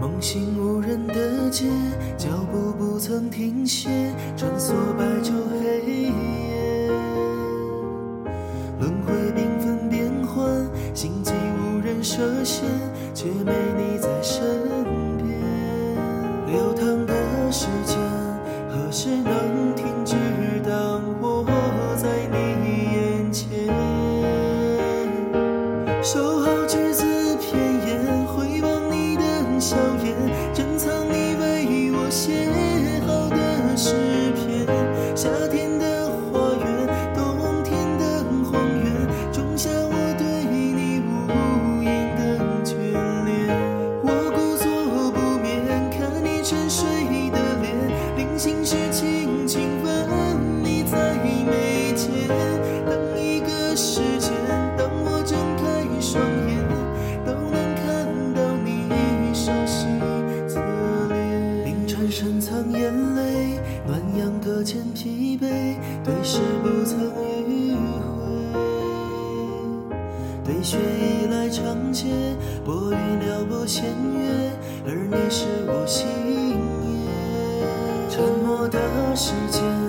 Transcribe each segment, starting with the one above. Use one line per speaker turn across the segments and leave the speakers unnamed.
梦醒无人的街，脚步不曾停歇，穿梭白昼黑夜。轮回缤纷变幻，心机无人涉险，却没你。疲惫对事不曾迂回对雪依赖长街薄云撩拨弦月而你是我心愿。沉默的时间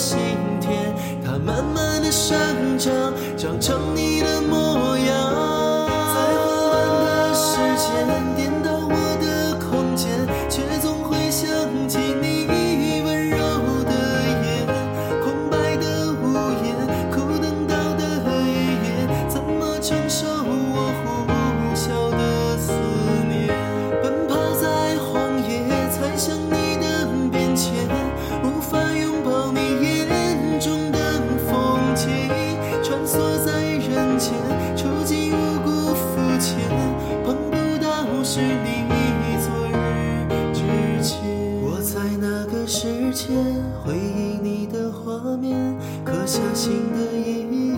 心田它慢慢的生长长成你回忆你的画面刻下新的一页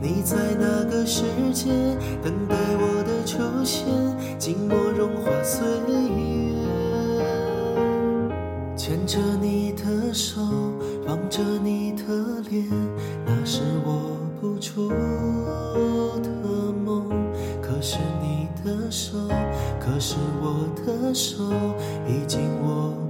你在那个世界等待我的出现静默融化岁月牵着你的手望着你的脸那是我不出的梦可是你的手可是我的手已经握